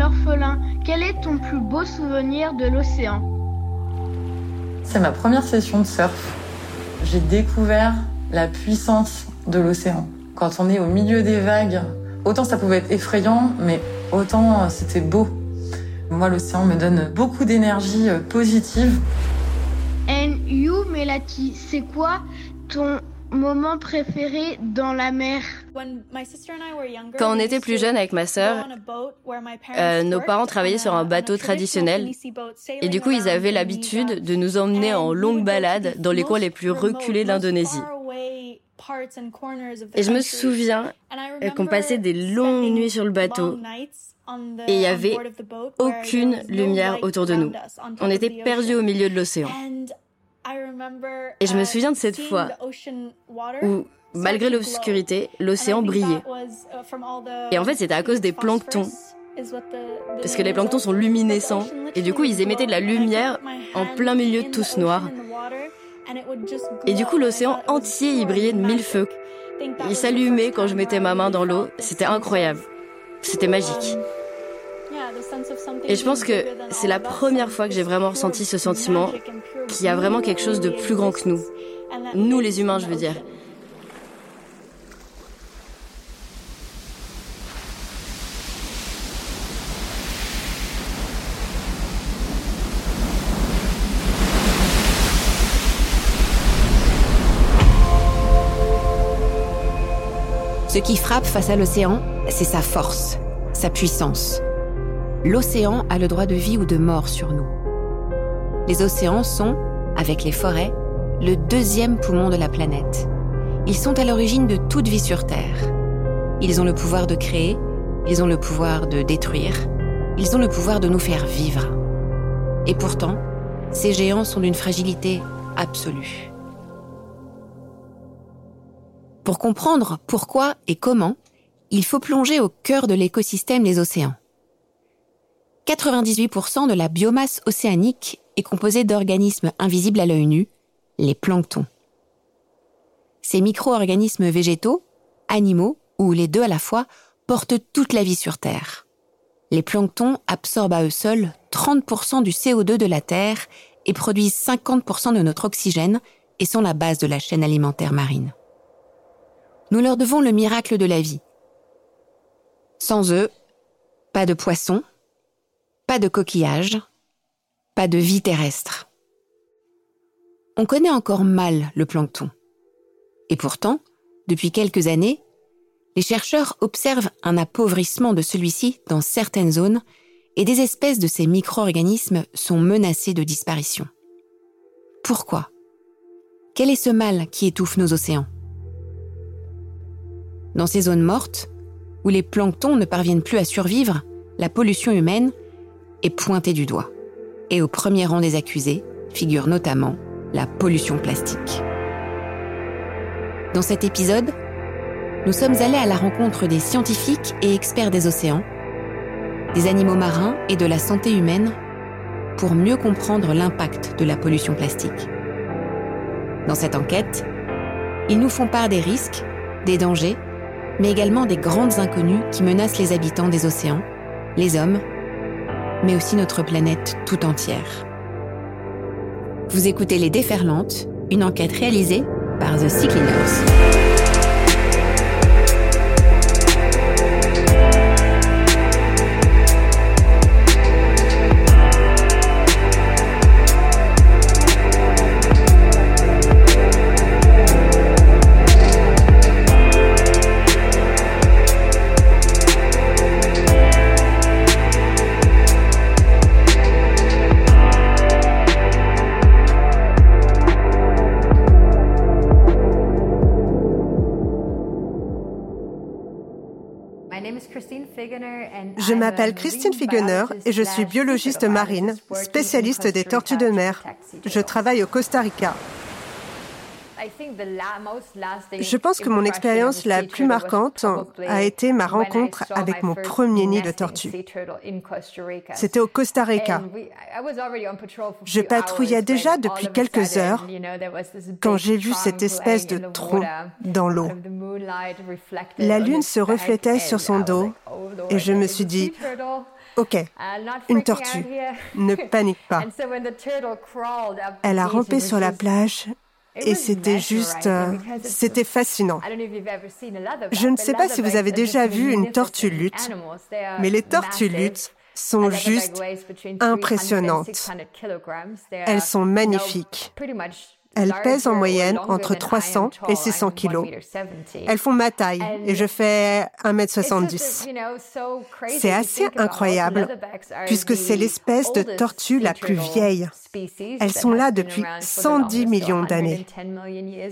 l'orphelin, quel est ton plus beau souvenir de l'océan C'est ma première session de surf. J'ai découvert la puissance de l'océan. Quand on est au milieu des vagues, autant ça pouvait être effrayant, mais autant c'était beau. Moi, l'océan me donne beaucoup d'énergie euh, positive. And you, Melati, c'est quoi ton moment préféré dans la mer? Quand on était plus jeune avec ma sœur, euh, nos parents travaillaient sur un bateau traditionnel et du coup ils avaient l'habitude de nous emmener en longue balade dans les coins les plus reculés d'Indonésie. Et je me souviens qu'on passait des longues nuits sur le bateau et il n'y avait aucune lumière autour de nous. On était perdus au milieu de l'océan. Et je me souviens de cette fois où, malgré l'obscurité, l'océan brillait. Et en fait, c'était à cause des planctons. Parce que les planctons sont luminescents. Et du coup, ils émettaient de la lumière en plein milieu de tous noirs. Et du coup, l'océan entier y brillait de mille feux. Il s'allumait quand je mettais ma main dans l'eau. C'était incroyable. C'était magique. Et je pense que c'est la première fois que j'ai vraiment ressenti ce sentiment qu'il y a vraiment quelque chose de plus grand que nous. Nous les humains, je veux dire. Ce qui frappe face à l'océan, c'est sa force, sa puissance. L'océan a le droit de vie ou de mort sur nous. Les océans sont, avec les forêts, le deuxième poumon de la planète. Ils sont à l'origine de toute vie sur Terre. Ils ont le pouvoir de créer, ils ont le pouvoir de détruire, ils ont le pouvoir de nous faire vivre. Et pourtant, ces géants sont d'une fragilité absolue. Pour comprendre pourquoi et comment, il faut plonger au cœur de l'écosystème des océans. 98% de la biomasse océanique est composée d'organismes invisibles à l'œil nu, les planctons. Ces micro-organismes végétaux, animaux ou les deux à la fois portent toute la vie sur Terre. Les planctons absorbent à eux seuls 30% du CO2 de la Terre et produisent 50% de notre oxygène et sont la base de la chaîne alimentaire marine. Nous leur devons le miracle de la vie. Sans eux, pas de poissons, pas de coquillages, pas de vie terrestre. On connaît encore mal le plancton. Et pourtant, depuis quelques années, les chercheurs observent un appauvrissement de celui-ci dans certaines zones et des espèces de ces micro-organismes sont menacées de disparition. Pourquoi? Quel est ce mal qui étouffe nos océans? Dans ces zones mortes, où les planctons ne parviennent plus à survivre, la pollution humaine est pointée du doigt. Et au premier rang des accusés figure notamment la pollution plastique. Dans cet épisode, nous sommes allés à la rencontre des scientifiques et experts des océans, des animaux marins et de la santé humaine pour mieux comprendre l'impact de la pollution plastique. Dans cette enquête, ils nous font part des risques, des dangers mais également des grandes inconnues qui menacent les habitants des océans, les hommes, mais aussi notre planète tout entière. Vous écoutez Les Déferlantes, une enquête réalisée par The Sea. M'appelle Christine Figener et je suis biologiste marine, spécialiste des tortues de mer. Je travaille au Costa Rica. Je pense que mon expérience la plus marquante a été ma rencontre avec mon premier nid de tortue. C'était au Costa Rica. Je patrouillais déjà depuis quelques heures quand j'ai vu cette espèce de tronc dans l'eau. La lune se reflétait sur son dos et je me suis dit, OK, une tortue, ne panique pas. Elle a rampé sur la plage et c'était juste, euh, c'était fascinant. Je ne sais pas si vous avez déjà vu une tortue lutte, mais les tortues luttes sont juste impressionnantes. Elles sont magnifiques. Elles pèsent en moyenne entre 300 et 600 kilos. Elles font ma taille et je fais 1m70. C'est assez incroyable puisque c'est l'espèce de tortue la plus vieille. Elles sont là depuis 110 millions d'années.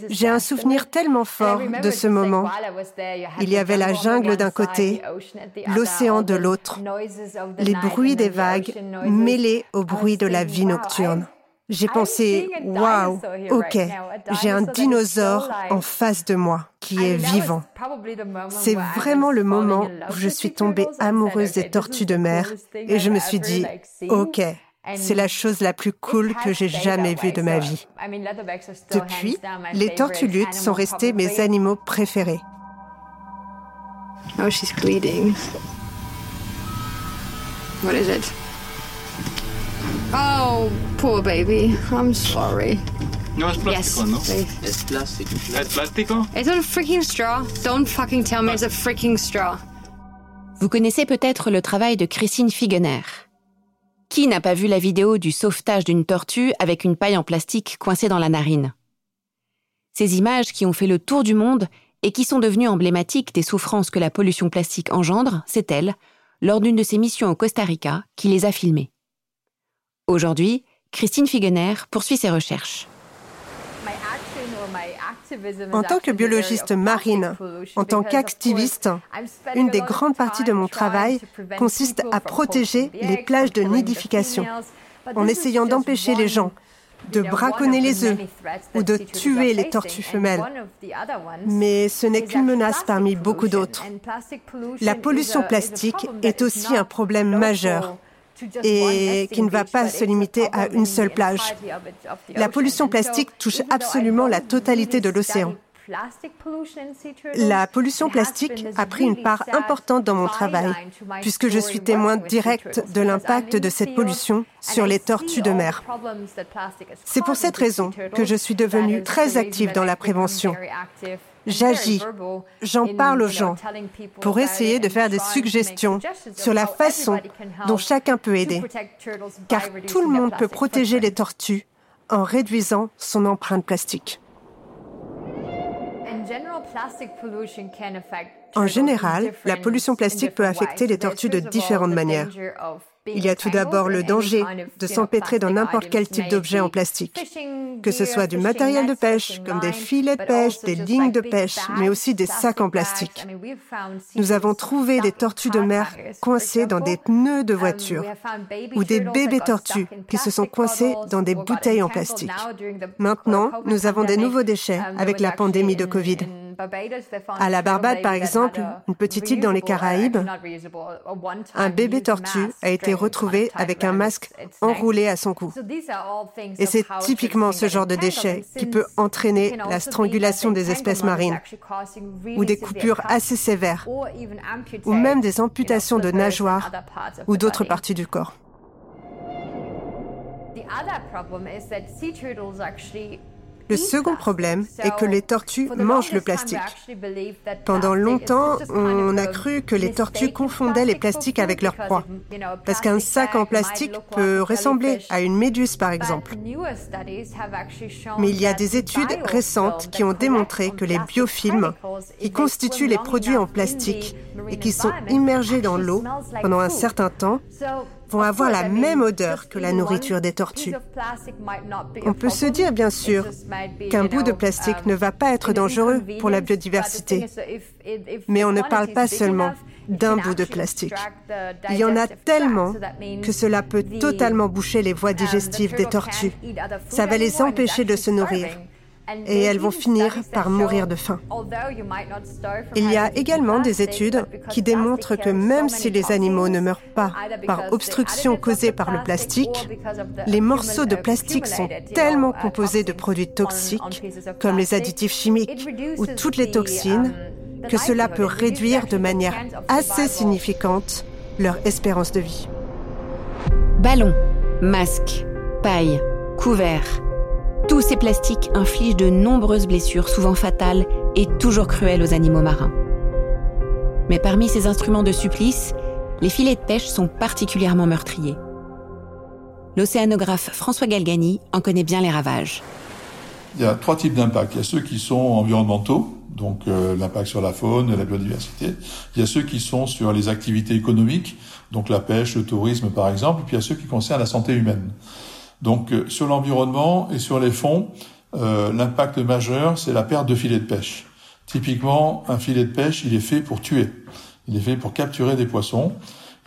J'ai un souvenir tellement fort de ce moment. Il y avait la jungle d'un côté, l'océan de l'autre, les bruits des vagues mêlés au bruit de la vie nocturne. J'ai pensé, waouh, ok, j'ai un dinosaure en face de moi qui est vivant. C'est vraiment le moment où je suis tombée amoureuse des tortues de mer et je me suis dit, ok, c'est la chose la plus cool que j'ai jamais vue de ma vie. Depuis, les tortues luttes sont restées mes animaux préférés. Oh, she's bleeding. What is it? Oh, poor baby. I'm sorry. No, es plástico, ¿no? Es plástico. ¿Es plástico? It's a freaking straw. Don't fucking tell me it's a freaking straw. Vous connaissez peut-être le travail de Christine Figener. Qui n'a pas vu la vidéo du sauvetage d'une tortue avec une paille en plastique coincée dans la narine? Ces images qui ont fait le tour du monde et qui sont devenues emblématiques des souffrances que la pollution plastique engendre, c'est elle, lors d'une de ses missions au Costa Rica, qui les a filmées. Aujourd'hui, Christine Figener poursuit ses recherches. En tant que biologiste marine, en tant qu'activiste, une des grandes parties de mon travail consiste à protéger les plages de nidification, en essayant d'empêcher les gens de braconner les œufs ou de tuer les tortues femelles. Mais ce n'est qu'une menace parmi beaucoup d'autres. La pollution plastique est aussi un problème majeur et qui ne va pas se limiter à une seule plage. La pollution plastique touche absolument la totalité de l'océan. La pollution plastique a pris une part importante dans mon travail, puisque je suis témoin direct de l'impact de cette pollution sur les tortues de mer. C'est pour cette raison que je suis devenue très active dans la prévention. J'agis, j'en parle aux gens pour essayer de faire des suggestions sur la façon dont chacun peut aider. Car tout le monde peut protéger les tortues en réduisant son empreinte plastique. En général, la pollution plastique peut affecter les tortues de différentes manières. Il y a tout d'abord le danger de s'empêtrer dans n'importe quel type d'objet en plastique, que ce soit du matériel de pêche, comme des filets de pêche, des lignes de pêche, mais aussi des sacs en plastique. Nous avons trouvé des tortues de mer coincées dans des pneus de voiture ou des bébés tortues qui se sont coincés dans des bouteilles en plastique. Maintenant, nous avons des nouveaux déchets avec la pandémie de Covid. À la Barbade, par exemple, une petite île dans les Caraïbes, un bébé tortue a été retrouvé avec un masque enroulé à son cou. Et c'est typiquement ce genre de déchet qui peut entraîner la strangulation des espèces marines, ou des coupures assez sévères, ou même des amputations de nageoires ou d'autres parties du corps. Le second problème est que les tortues mangent le plastique. Pendant longtemps, on a cru que les tortues confondaient les plastiques avec leur proie, parce qu'un sac en plastique peut ressembler à une méduse par exemple. Mais il y a des études récentes qui ont démontré que les biofilms, qui constituent les produits en plastique et qui sont immergés dans l'eau pendant un certain temps, vont avoir la même odeur que la nourriture des tortues. On peut se dire, bien sûr, qu'un bout de plastique ne va pas être dangereux pour la biodiversité. Mais on ne parle pas seulement d'un bout de plastique. Il y en a tellement que cela peut totalement boucher les voies digestives des tortues. Ça va les empêcher de se nourrir. Et elles vont finir par mourir de faim. Il y a également des études qui démontrent que même si les animaux ne meurent pas par obstruction causée par le plastique, les morceaux de plastique sont tellement composés de produits toxiques, comme les additifs chimiques ou toutes les toxines, que cela peut réduire de manière assez significante leur espérance de vie. Ballons, masques, paille, couverts, tous ces plastiques infligent de nombreuses blessures, souvent fatales et toujours cruelles aux animaux marins. Mais parmi ces instruments de supplice, les filets de pêche sont particulièrement meurtriers. L'océanographe François Galgani en connaît bien les ravages. Il y a trois types d'impacts. Il y a ceux qui sont environnementaux, donc euh, l'impact sur la faune, la biodiversité. Il y a ceux qui sont sur les activités économiques, donc la pêche, le tourisme par exemple. Et puis il y a ceux qui concernent la santé humaine. Donc euh, sur l'environnement et sur les fonds, euh, l'impact majeur, c'est la perte de filets de pêche. Typiquement, un filet de pêche, il est fait pour tuer. Il est fait pour capturer des poissons.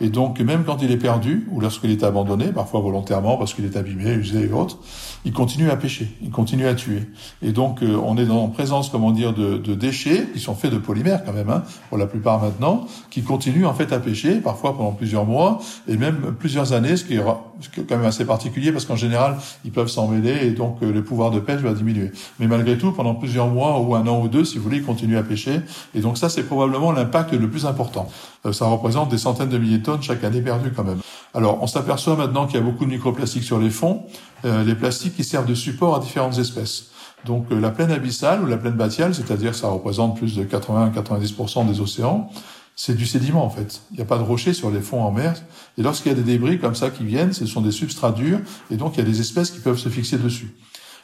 Et donc, même quand il est perdu, ou lorsqu'il est abandonné, parfois volontairement parce qu'il est abîmé, usé et autres, il continue à pêcher, il continue à tuer. Et donc, euh, on est en présence, comment dire, de, de, déchets qui sont faits de polymères quand même, hein, pour la plupart maintenant, qui continuent en fait à pêcher, parfois pendant plusieurs mois et même plusieurs années, ce qui est, ce qui est quand même assez particulier parce qu'en général, ils peuvent s'en mêler et donc euh, le pouvoir de pêche va diminuer. Mais malgré tout, pendant plusieurs mois ou un an ou deux, si vous voulez, ils continuent à pêcher. Et donc ça, c'est probablement l'impact le plus important. Euh, ça représente des centaines de milliers de tonnes chaque année perdues quand même. Alors, on s'aperçoit maintenant qu'il y a beaucoup de microplastiques sur les fonds, euh, les plastiques qui servent de support à différentes espèces. Donc, euh, la plaine abyssale ou la plaine batiale, c'est-à-dire ça représente plus de 80-90% des océans, c'est du sédiment en fait. Il n'y a pas de rochers sur les fonds en mer. Et lorsqu'il y a des débris comme ça qui viennent, ce sont des substrats durs, et donc il y a des espèces qui peuvent se fixer dessus.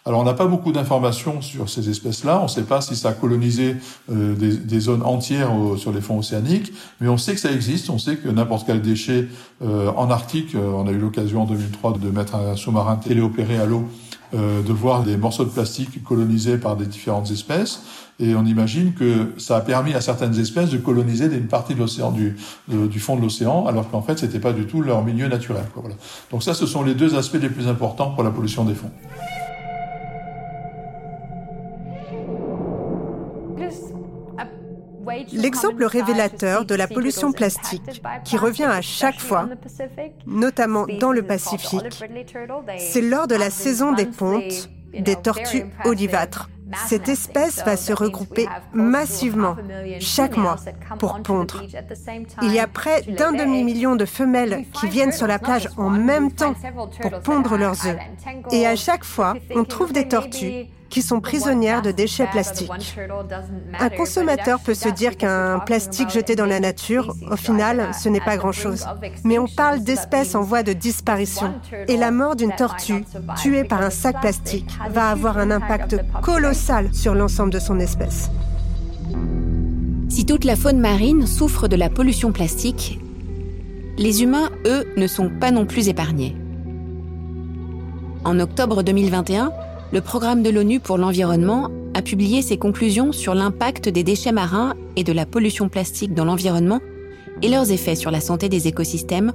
Alors on n'a pas beaucoup d'informations sur ces espèces-là. On ne sait pas si ça a colonisé euh, des, zones entières sur les fonds océaniques, mais on sait que ça existe. On sait que n'importe quel déchet euh, en Arctique, euh, on a eu l'occasion en 2003 de mettre un sous-marin téléopéré à l'eau, de voir des morceaux de plastique colonisés par des différentes espèces. Et on imagine que ça a permis à certaines espèces de coloniser une partie de l'océan, du, fond de l'océan, alors qu'en fait, c'était pas du tout leur milieu naturel. Voilà. Donc ça, ce sont les deux aspects les plus importants pour la pollution des fonds. L'exemple révélateur de la pollution plastique, qui revient à chaque fois, notamment dans le Pacifique, c'est lors de la saison des pontes des tortues olivâtres. Cette espèce va se regrouper massivement chaque mois pour pondre. Il y a près d'un demi-million de femelles qui viennent sur la plage en même temps pour pondre leurs œufs. Et à chaque fois, on trouve des tortues qui sont prisonnières de déchets plastiques. Un consommateur peut se dire qu'un plastique jeté dans la nature, au final, ce n'est pas grand-chose. Mais on parle d'espèces en voie de disparition. Et la mort d'une tortue tuée par un sac plastique va avoir un impact colossal sur l'ensemble de son espèce. Si toute la faune marine souffre de la pollution plastique, les humains, eux, ne sont pas non plus épargnés. En octobre 2021, le programme de l'ONU pour l'environnement a publié ses conclusions sur l'impact des déchets marins et de la pollution plastique dans l'environnement et leurs effets sur la santé des écosystèmes,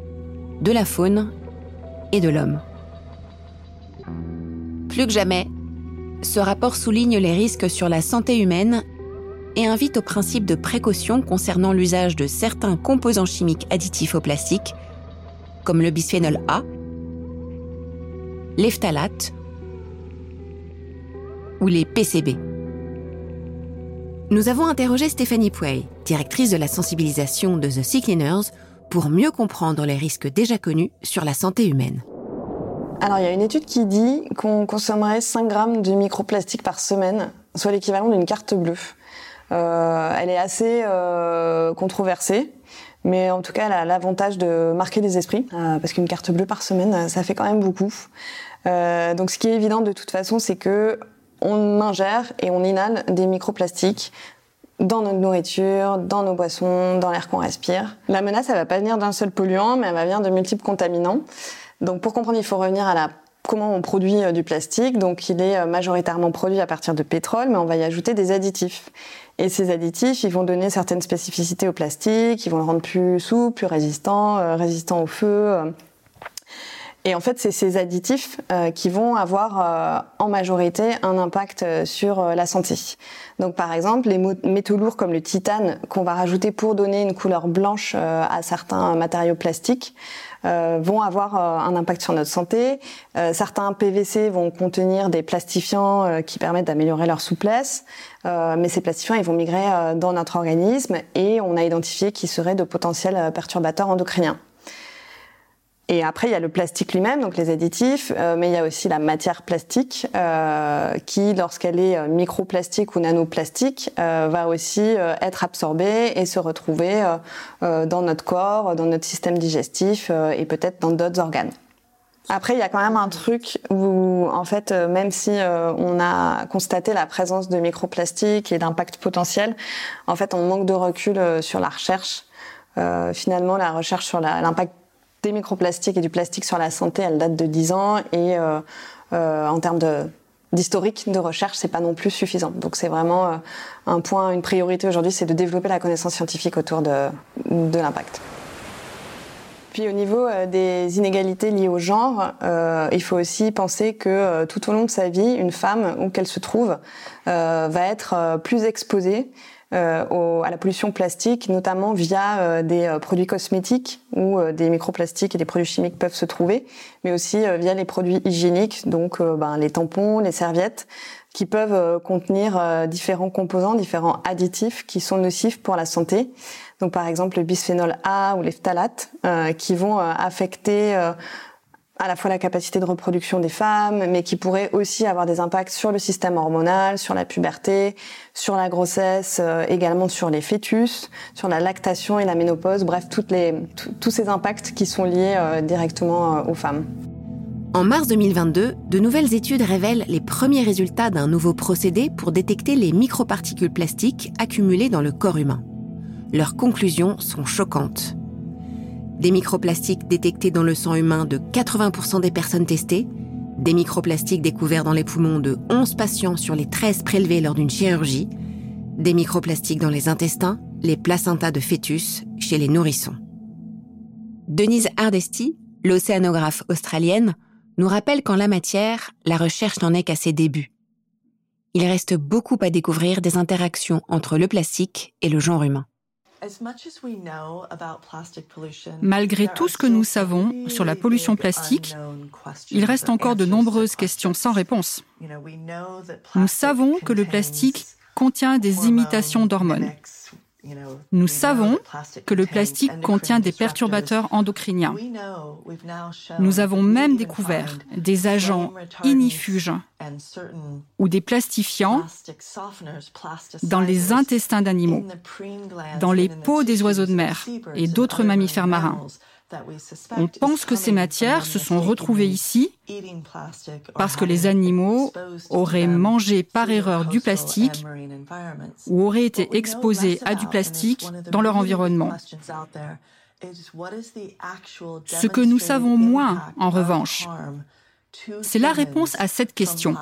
de la faune et de l'homme. Plus que jamais, ce rapport souligne les risques sur la santé humaine et invite au principe de précaution concernant l'usage de certains composants chimiques additifs au plastique, comme le bisphénol A, l'ephthalate ou les PCB. Nous avons interrogé Stéphanie Pouey, directrice de la sensibilisation de The Sea Cleaners, pour mieux comprendre les risques déjà connus sur la santé humaine. Alors, il y a une étude qui dit qu'on consommerait 5 grammes de microplastique par semaine, soit l'équivalent d'une carte bleue. Euh, elle est assez euh, controversée, mais en tout cas, elle a l'avantage de marquer les esprits, euh, parce qu'une carte bleue par semaine, ça fait quand même beaucoup. Donc, ce qui est évident de toute façon, c'est que on ingère et on inhale des microplastiques dans notre nourriture, dans nos boissons, dans l'air qu'on respire. La menace, elle va pas venir d'un seul polluant, mais elle va venir de multiples contaminants. Donc pour comprendre, il faut revenir à la comment on produit euh, du plastique. Donc il est euh, majoritairement produit à partir de pétrole, mais on va y ajouter des additifs. Et ces additifs, ils vont donner certaines spécificités au plastique, ils vont le rendre plus souple, plus résistant, euh, résistant au feu. Et en fait, c'est ces additifs euh, qui vont avoir euh, en majorité un impact euh, sur la santé. Donc par exemple, les métaux lourds comme le titane qu'on va rajouter pour donner une couleur blanche à certains matériaux plastiques vont avoir un impact sur notre santé. certains PVC vont contenir des plastifiants qui permettent d'améliorer leur souplesse, mais ces plastifiants ils vont migrer dans notre organisme et on a identifié qu'ils seraient de potentiels perturbateurs endocriniens. Et après, il y a le plastique lui-même, donc les additifs, euh, mais il y a aussi la matière plastique euh, qui, lorsqu'elle est euh, microplastique ou nanoplastique, euh, va aussi euh, être absorbée et se retrouver dans notre corps, dans notre système digestif et peut-être dans d'autres organes. Après, il y a quand même un truc où, en fait, même si on a constaté la présence de microplastiques et d'impact potentiel, en fait, on manque de recul sur la recherche. finalement, la recherche sur l'impact des microplastiques et du plastique sur la santé, elle date de 10 ans et euh, euh, en termes d'historique de recherche, c'est pas non plus suffisant. Donc c'est vraiment euh, un point, une priorité aujourd'hui, c'est de développer la connaissance scientifique autour de, l'impact. Puis au niveau des inégalités liées au genre, il faut aussi penser que tout au long de sa vie, une femme, où qu'elle se trouve, va être plus exposée euh, à la pollution plastique, notamment via euh, des euh, produits cosmétiques où des microplastiques et des produits chimiques peuvent se trouver, mais aussi via les produits hygiéniques, donc ben, les tampons, les serviettes, qui peuvent contenir différents composants, différents additifs qui sont nocifs pour la santé. Donc par exemple le bisphénol A ou les phtalates, qui vont affecter à la fois la capacité de reproduction des femmes, mais qui pourrait aussi avoir des impacts sur le système hormonal, sur la puberté, sur la grossesse, euh, également sur les fœtus, sur la lactation et la ménopause, bref, tous ces impacts qui sont liés euh, directement euh, aux femmes. En mars 2022, de nouvelles études révèlent les premiers résultats d'un nouveau procédé pour détecter les microparticules plastiques accumulées dans le corps humain. Leurs conclusions sont choquantes des microplastiques détectés dans le sang humain de 80% des personnes testées, des microplastiques découverts dans les poumons de 11 patients sur les 13 prélevés lors d'une chirurgie, des microplastiques dans les intestins, les placentas de fœtus chez les nourrissons. Denise Hardesty, l'océanographe australienne, nous rappelle qu'en la matière, la recherche n'en est qu'à ses débuts. Il reste beaucoup à découvrir des interactions entre le plastique et le genre humain. Malgré tout ce que nous savons sur la pollution plastique, il reste encore de nombreuses questions sans réponse. Nous savons que le plastique contient des imitations d'hormones. Nous savons que le plastique contient des perturbateurs endocriniens. Nous avons même découvert des agents inifuges ou des plastifiants dans les intestins d'animaux, dans les peaux des oiseaux de mer et d'autres mammifères marins. On pense que ces matières se sont retrouvées ici parce que les animaux auraient mangé par erreur du plastique ou auraient été exposés à du plastique dans leur environnement. Ce que nous savons moins, en revanche, c'est la réponse à cette question.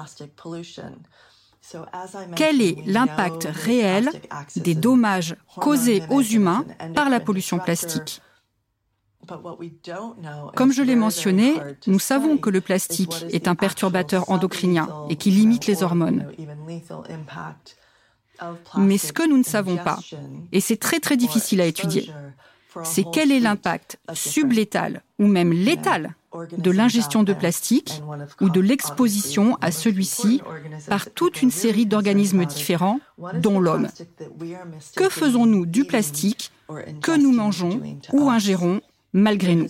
Quel est l'impact réel des dommages causés aux humains par la pollution plastique? Comme je l'ai mentionné, nous savons que le plastique est un perturbateur endocrinien et qui limite les hormones. Mais ce que nous ne savons pas, et c'est très très difficile à étudier, c'est quel est l'impact sublétal ou même létal de l'ingestion de plastique ou de l'exposition à celui-ci par toute une série d'organismes différents, dont l'homme. Que faisons-nous du plastique que nous mangeons ou ingérons malgré nous.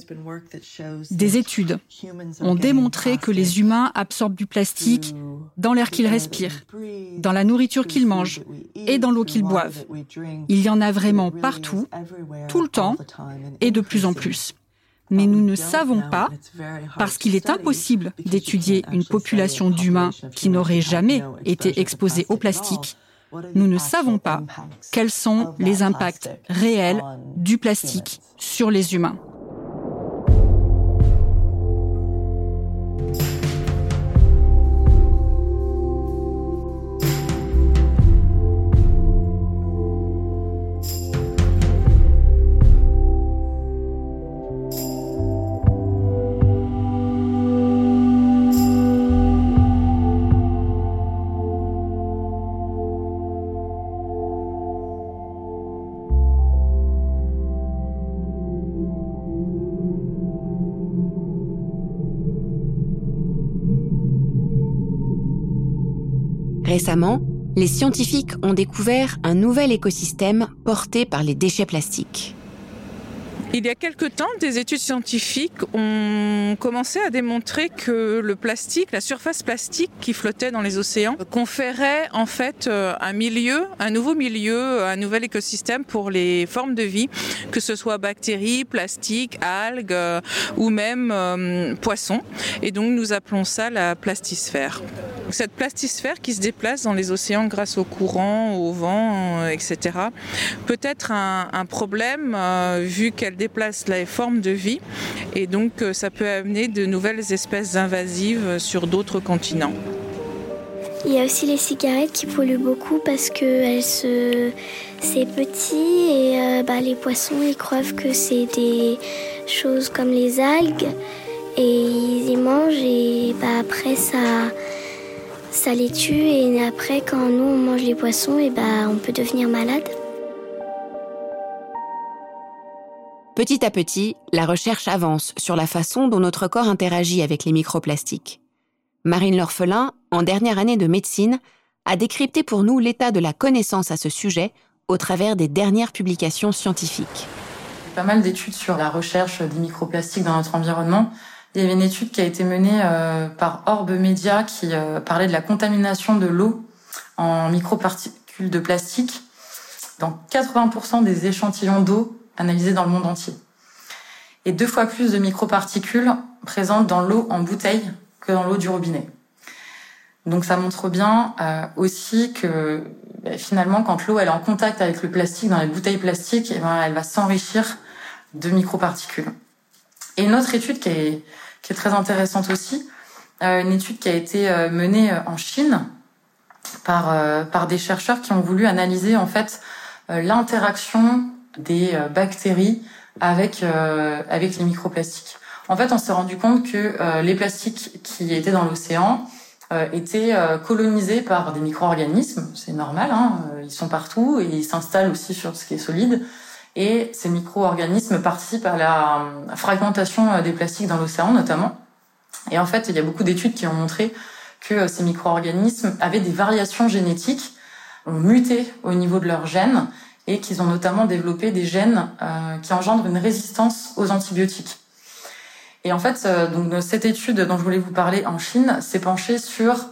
Des études ont démontré que les humains absorbent du plastique dans l'air qu'ils respirent, dans la nourriture qu'ils mangent et dans l'eau qu'ils boivent. Il y en a vraiment partout, tout le temps et de plus en plus. Mais nous ne savons pas, parce qu'il est impossible d'étudier une population d'humains qui n'auraient jamais été exposés au plastique, nous ne savons pas quels sont les impacts réels du plastique sur les humains. Récemment, les scientifiques ont découvert un nouvel écosystème porté par les déchets plastiques. Il y a quelque temps, des études scientifiques ont commencé à démontrer que le plastique, la surface plastique qui flottait dans les océans, conférait en fait euh, un milieu, un nouveau milieu, un nouvel écosystème pour les formes de vie, que ce soit bactéries, plastiques, algues euh, ou même euh, poissons. Et donc nous appelons ça la plastisphère. Cette plastisphère qui se déplace dans les océans grâce au courant, au vent, etc., peut être un, problème vu qu'elle déplace les formes de vie et donc euh, ça peut amener de nouvelles espèces invasives sur d'autres continents. Il y a aussi les cigarettes qui polluent beaucoup parce que se... c'est petit et euh, bah, les poissons ils croient que c'est des choses comme les algues et ils y mangent et bah, après ça, ça les tue et après quand nous on mange les poissons et bah, on peut devenir malade. Petit à petit, la recherche avance sur la façon dont notre corps interagit avec les microplastiques. Marine L'Orphelin, en dernière année de médecine, a décrypté pour nous l'état de la connaissance à ce sujet au travers des dernières publications scientifiques. Pas mal d'études sur la recherche des microplastiques dans notre environnement. Il y avait une étude qui a été menée euh, par Orbe Media qui euh, parlait de la contamination de l'eau en microparticules de plastique. Dans 80% des échantillons d'eau analysés dans le monde entier. Et deux fois plus de microparticules présentes dans l'eau en bouteille que dans l'eau du robinet. Donc ça montre bien euh, aussi que bah, finalement, quand l'eau est en contact avec le plastique dans les bouteilles plastiques, eh ben, elle va s'enrichir de microparticules. Et une autre étude qui est, qui est très intéressante aussi, euh, une étude qui a été euh, menée en Chine par, par des chercheurs qui ont voulu analyser en fait l'interaction des euh, bactéries avec euh, avec les microplastiques. En fait, on s'est rendu compte que euh, les plastiques qui étaient dans l'océan étaient colonisés par des micro-organismes. C'est normal, hein, ils sont partout et ils s'installent aussi sur ce qui est solide. Et ces micro-organismes participent à la fragmentation des plastiques dans l'océan notamment. Et en fait, il y a beaucoup d'études qui ont montré que ces micro-organismes avaient des variations génétiques, ont muté au niveau de leurs gènes et qu'ils ont notamment développé des gènes euh, qui engendrent une résistance aux antibiotiques. Et en fait, euh, donc cette étude dont je voulais vous parler en Chine s'est penchée sur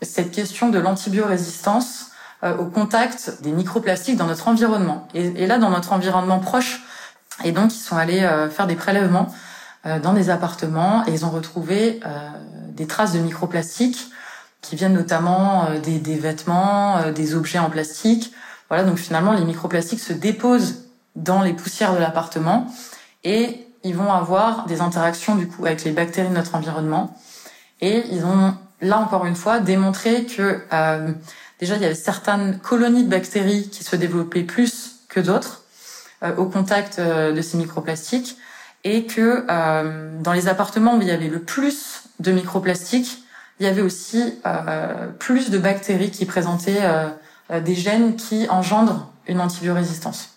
cette question de l'antibiorésistance euh, au contact des microplastiques dans notre environnement. Et, là, dans notre environnement proche, et donc ils sont allés faire des prélèvements dans des appartements et ils ont retrouvé des traces de microplastiques qui viennent notamment des, des vêtements, des objets en plastique, voilà, donc finalement, les microplastiques se déposent dans les poussières de l'appartement et ils vont avoir des interactions du coup avec les bactéries de notre environnement. Et ils ont là encore une fois démontré que euh, déjà il y avait certaines colonies de bactéries qui se développaient plus que d'autres euh, au contact euh, de ces microplastiques et que dans les appartements où il y avait le plus de microplastiques, il y avait aussi plus de bactéries qui présentaient euh, des gènes qui engendrent une antibiorésistance.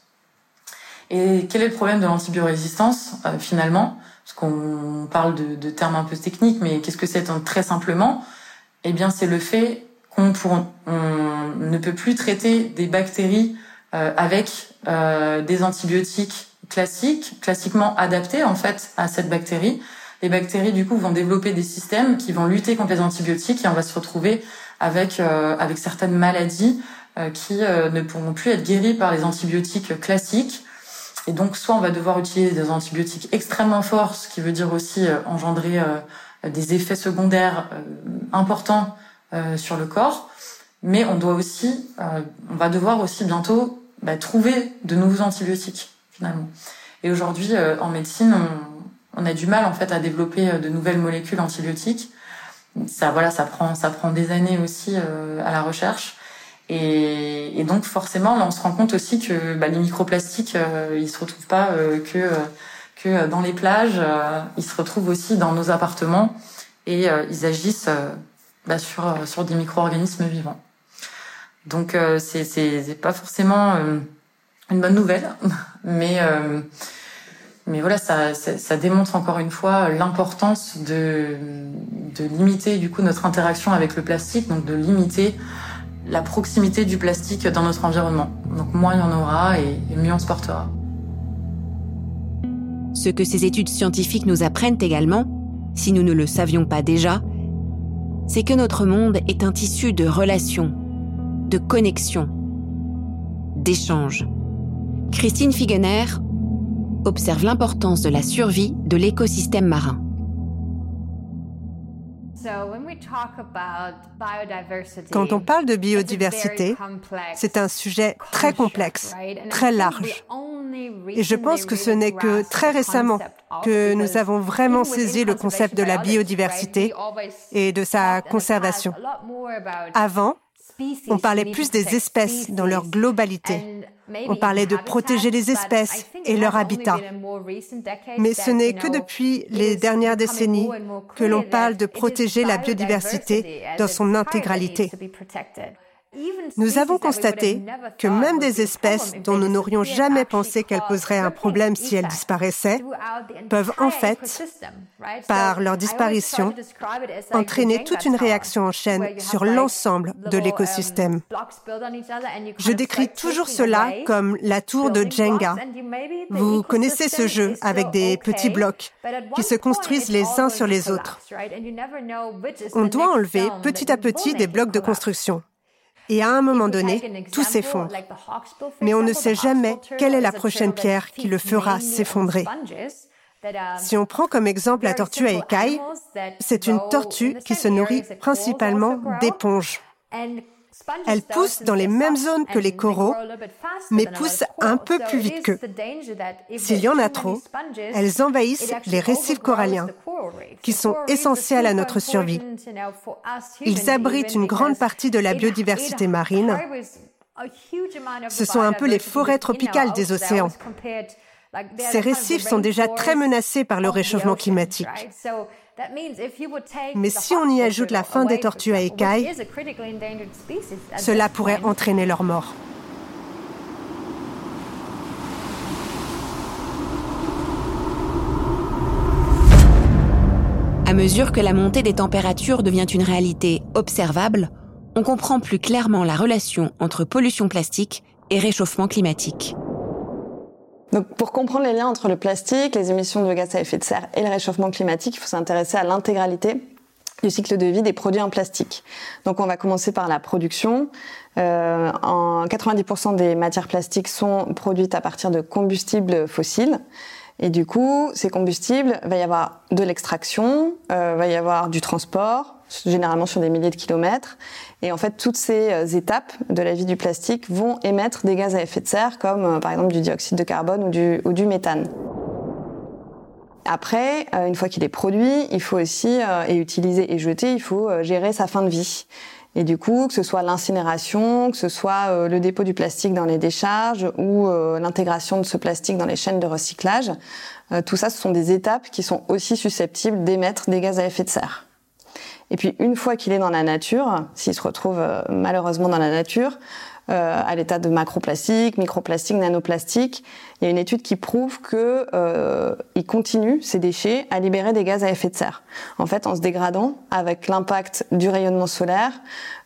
Et quel est le problème de l'antibiorésistance euh, finalement? Parce qu'on parle de, termes un peu techniques, mais qu'est-ce que c'est très simplement? Eh bien, c'est le fait qu'on ne peut plus traiter des bactéries euh, avec des antibiotiques classiques, classiquement adaptés en fait à cette bactérie. Les bactéries du coup vont développer des systèmes qui vont lutter contre les antibiotiques et on va se retrouver avec avec certaines maladies euh, qui euh, ne pourront plus être guéris par les antibiotiques classiques. Et donc, soit on va devoir utiliser des antibiotiques extrêmement forts, ce qui veut dire aussi euh, engendrer des effets secondaires importants sur le corps. Mais on doit aussi, on va devoir aussi bientôt bah, trouver de nouveaux antibiotiques finalement. Et aujourd'hui, en médecine, on, on, a du mal en fait à développer de nouvelles molécules antibiotiques. Ça, voilà, ça prend, ça prend des années aussi à la recherche. Et, et, donc forcément, là, on se rend compte aussi que bah, les microplastiques, euh, ils se retrouvent pas euh, que euh, que dans les plages, euh, ils se retrouvent aussi dans nos appartements et ils agissent bah, sur sur des micro-organismes vivants. Donc c'est c'est pas forcément une bonne nouvelle, mais mais voilà, ça, ça, ça, démontre encore une fois l'importance de, de limiter du coup notre interaction avec le plastique, donc de limiter la proximité du plastique dans notre environnement. Donc moins il y en aura et, mieux on se portera. Ce que ces études scientifiques nous apprennent également, si nous ne le savions pas déjà, c'est que notre monde est un tissu de relations, de connexions, d'échanges. Christine Figener observe l'importance de la survie de l'écosystème marin. Quand on parle de biodiversité, c'est un sujet très complexe, très large. Et je pense que ce n'est que très récemment que nous avons vraiment saisi le concept de la biodiversité et de sa conservation. Avant, on parlait plus des espèces dans leur globalité. On parlait de protéger les espèces et leur habitat. Mais ce n'est que depuis les dernières décennies que l'on parle de protéger la biodiversité dans son intégralité. Nous avons constaté que même des espèces dont nous n'aurions jamais pensé qu'elles poseraient un problème si elles disparaissaient peuvent en fait, par leur disparition, entraîner toute une réaction en chaîne sur l'ensemble de l'écosystème. Je décris toujours cela comme la tour de Jenga. Vous connaissez ce jeu avec des petits blocs qui se construisent les uns sur les autres. On doit enlever petit à petit des blocs de construction. Et à un moment donné, tout s'effondre. Mais on ne sait jamais quelle est la prochaine pierre qui le fera s'effondrer. Si on prend comme exemple la tortue à écailles, c'est une tortue qui se nourrit principalement d'éponges. Elles poussent dans les mêmes zones que les coraux, mais poussent un peu plus vite qu'eux. S'il y en a trop, elles envahissent les récifs coralliens, qui sont essentiels à notre survie. Ils abritent une grande partie de la biodiversité marine. Ce sont un peu les forêts tropicales des océans. Ces récifs sont déjà très menacés par le réchauffement climatique. Mais si on y ajoute la fin des tortues à écailles, cela pourrait entraîner leur mort. À mesure que la montée des températures devient une réalité observable, on comprend plus clairement la relation entre pollution plastique et réchauffement climatique. Donc, pour comprendre les liens entre le plastique, les émissions de gaz à effet de serre et le réchauffement climatique, il faut s'intéresser à l'intégralité du cycle de vie des produits en plastique. Donc on va commencer par la production. Euh, en 90% des matières plastiques sont produites à partir de combustibles fossiles. Et du coup, ces combustibles, va y avoir de l'extraction, euh, va y avoir du transport, généralement sur des milliers de kilomètres. Et en fait, toutes ces euh, étapes de la vie du plastique vont émettre des gaz à effet de serre, comme euh, par exemple du dioxyde de carbone ou du, méthane. Après, euh, une fois qu'il est produit, il faut aussi, et utiliser et jeter, il faut gérer sa fin de vie. Et du coup, que ce soit l'incinération, que ce soit le dépôt du plastique dans les décharges ou l'intégration de ce plastique dans les chaînes de recyclage, tout ça, ce sont des étapes qui sont aussi susceptibles d'émettre des gaz à effet de serre. Et puis une fois qu'il est dans la nature, s'il se retrouve euh, malheureusement dans la nature, euh, à l'état de macroplastique, microplastique, nanoplastique, il y a une étude qui prouve que euh, il continue ces déchets à libérer des gaz à effet de serre. En fait, en se dégradant avec l'impact du rayonnement solaire,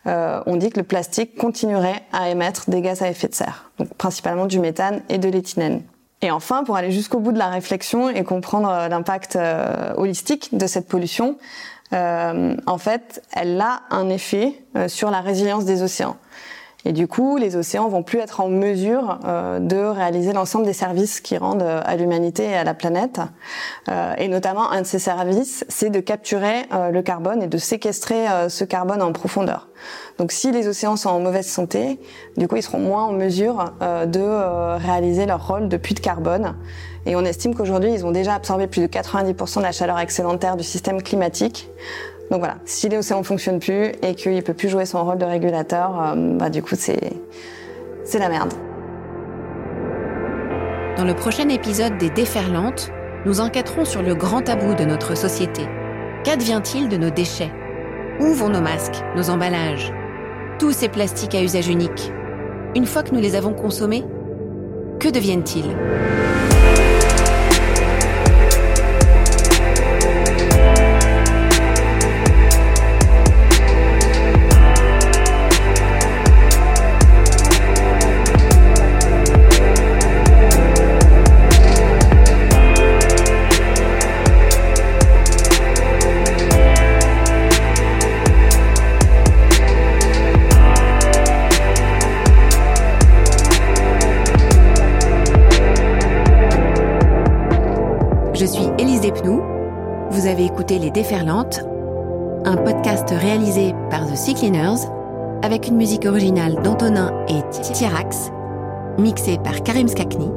euh, on dit que le plastique continuerait à émettre des gaz à effet de serre, donc principalement du méthane et de l'éthylène. Et enfin, pour aller jusqu'au bout de la réflexion et comprendre l'impact holistique de cette pollution, euh, en fait, elle a un effet euh, sur la résilience des océans. Et du coup, les océans vont plus être en mesure euh, de réaliser l'ensemble des services qui rendent à l'humanité et à la planète. et notamment, un de ces services, c'est de capturer le carbone et de séquestrer ce carbone en profondeur. Donc, si les océans sont en mauvaise santé, du coup, ils seront moins en mesure de réaliser leur rôle de puits de carbone et on estime qu'aujourd'hui, ils ont déjà absorbé plus de 90% de la chaleur excédentaire du système climatique. Donc voilà, si l'océan ne fonctionne plus et qu'il ne peut plus jouer son rôle de régulateur, euh, bah du coup, c'est, c'est la merde. Dans le prochain épisode des Déferlantes, nous enquêterons sur le grand tabou de notre société. Qu'advient-il de nos déchets? Où vont nos masques, nos emballages? Tous ces plastiques à usage unique Une fois que nous les avons consommés, que deviennent-ils? Vous avez écouté Les Déferlantes, un podcast réalisé par The Sea Cleaners avec une musique originale d'Antonin et Tirax, mixée par Karim Skakni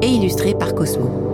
et illustrée par Cosmo.